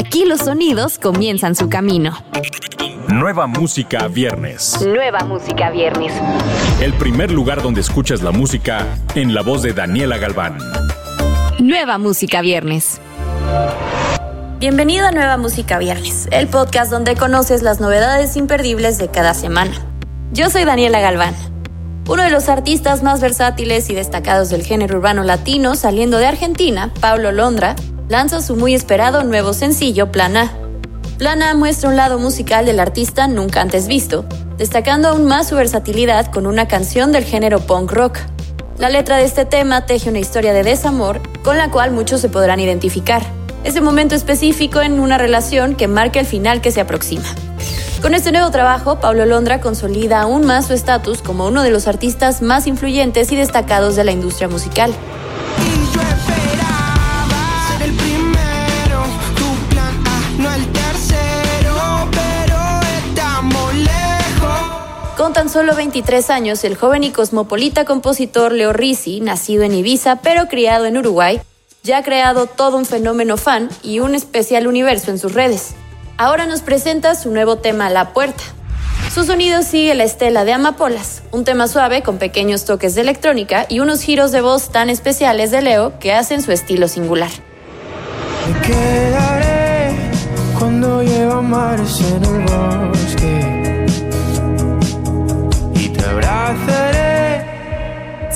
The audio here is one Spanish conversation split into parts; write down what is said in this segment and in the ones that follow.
Aquí los sonidos comienzan su camino. Nueva música viernes. Nueva música viernes. El primer lugar donde escuchas la música en la voz de Daniela Galván. Nueva música viernes. Bienvenido a Nueva Música Viernes, el podcast donde conoces las novedades imperdibles de cada semana. Yo soy Daniela Galván. Uno de los artistas más versátiles y destacados del género urbano latino saliendo de Argentina, Pablo Londra, lanza su muy esperado nuevo sencillo Plana. Plana muestra un lado musical del artista nunca antes visto, destacando aún más su versatilidad con una canción del género punk rock. La letra de este tema teje una historia de desamor con la cual muchos se podrán identificar ese momento específico en una relación que marca el final que se aproxima. Con este nuevo trabajo, Pablo Londra consolida aún más su estatus como uno de los artistas más influyentes y destacados de la industria musical. Con tan solo 23 años, el joven y cosmopolita compositor Leo Risi, nacido en Ibiza pero criado en Uruguay, ya ha creado todo un fenómeno fan y un especial universo en sus redes. Ahora nos presenta su nuevo tema La Puerta. Su sonido sigue la estela de Amapolas, un tema suave con pequeños toques de electrónica y unos giros de voz tan especiales de Leo que hacen su estilo singular. Me quedaré cuando mares en el bosque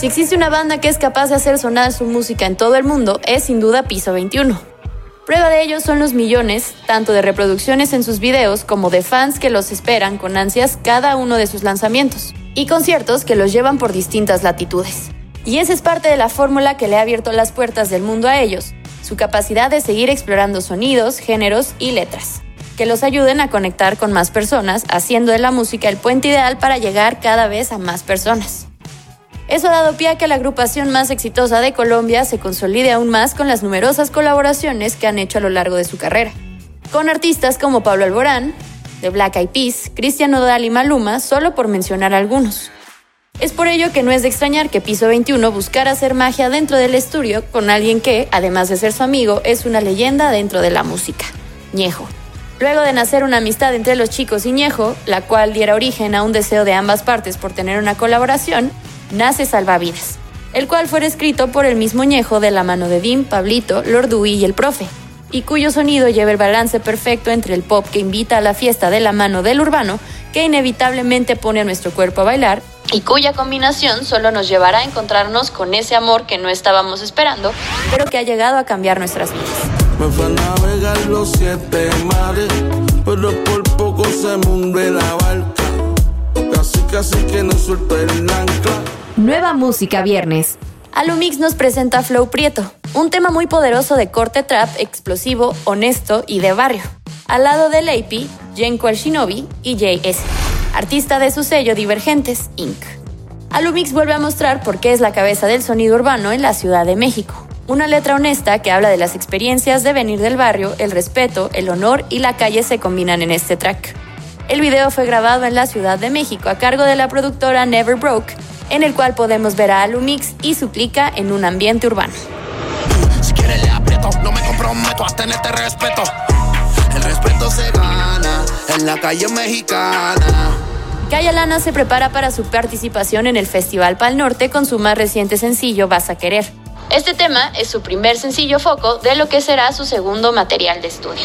si existe una banda que es capaz de hacer sonar su música en todo el mundo, es sin duda Piso 21. Prueba de ello son los millones, tanto de reproducciones en sus videos como de fans que los esperan con ansias cada uno de sus lanzamientos, y conciertos que los llevan por distintas latitudes. Y esa es parte de la fórmula que le ha abierto las puertas del mundo a ellos, su capacidad de seguir explorando sonidos, géneros y letras, que los ayuden a conectar con más personas, haciendo de la música el puente ideal para llegar cada vez a más personas. Eso ha dado pie a que la agrupación más exitosa de Colombia se consolide aún más con las numerosas colaboraciones que han hecho a lo largo de su carrera. Con artistas como Pablo Alborán, de Black Eyed Peas, Cristian Nodal y Maluma, solo por mencionar algunos. Es por ello que no es de extrañar que Piso 21 buscara hacer magia dentro del estudio con alguien que, además de ser su amigo, es una leyenda dentro de la música, Ñejo. Luego de nacer una amistad entre los chicos y Ñejo, la cual diera origen a un deseo de ambas partes por tener una colaboración, nace Salvavidas, el cual fue escrito por el mismo Ñejo de la mano de Dim, Pablito, Lordui y el profe, y cuyo sonido lleva el balance perfecto entre el pop que invita a la fiesta de la mano del urbano, que inevitablemente pone a nuestro cuerpo a bailar, y cuya combinación solo nos llevará a encontrarnos con ese amor que no estábamos esperando, pero que ha llegado a cambiar nuestras vidas. Me los siete mares, pero por poco se la barca. Casi, que no el ancla. Nueva música viernes. Alumix nos presenta Flow Prieto, un tema muy poderoso de corte trap, explosivo, honesto y de barrio. Al lado de Leipi, Jenko El Shinobi y JS, artista de su sello Divergentes Inc. Alumix vuelve a mostrar por qué es la cabeza del sonido urbano en la Ciudad de México. Una letra honesta que habla de las experiencias de venir del barrio, el respeto, el honor y la calle se combinan en este track. El video fue grabado en la Ciudad de México a cargo de la productora Never Broke, en el cual podemos ver a Alumix y su clica en un ambiente urbano. Si quiere le aprieto, no me comprometo a tenerte respeto. El respeto se gana en la calle mexicana. Kaya Lana se prepara para su participación en el Festival Pal Norte con su más reciente sencillo Vas a Querer. Este tema es su primer sencillo foco de lo que será su segundo material de estudio.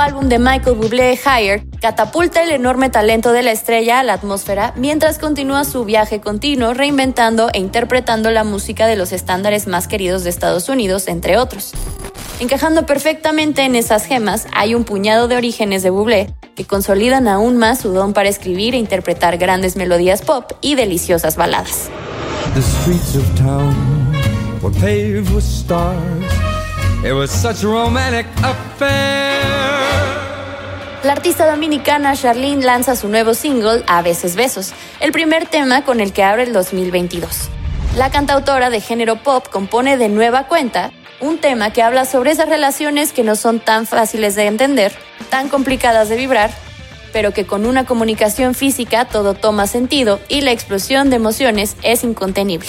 Álbum de Michael Bublé, Higher, catapulta el enorme talento de la estrella a la atmósfera mientras continúa su viaje continuo reinventando e interpretando la música de los estándares más queridos de Estados Unidos, entre otros. Encajando perfectamente en esas gemas hay un puñado de orígenes de Bublé que consolidan aún más su don para escribir e interpretar grandes melodías pop y deliciosas baladas. La artista dominicana Charlene lanza su nuevo single A veces besos, el primer tema con el que abre el 2022. La cantautora de género pop compone de nueva cuenta un tema que habla sobre esas relaciones que no son tan fáciles de entender, tan complicadas de vibrar pero que con una comunicación física todo toma sentido y la explosión de emociones es incontenible.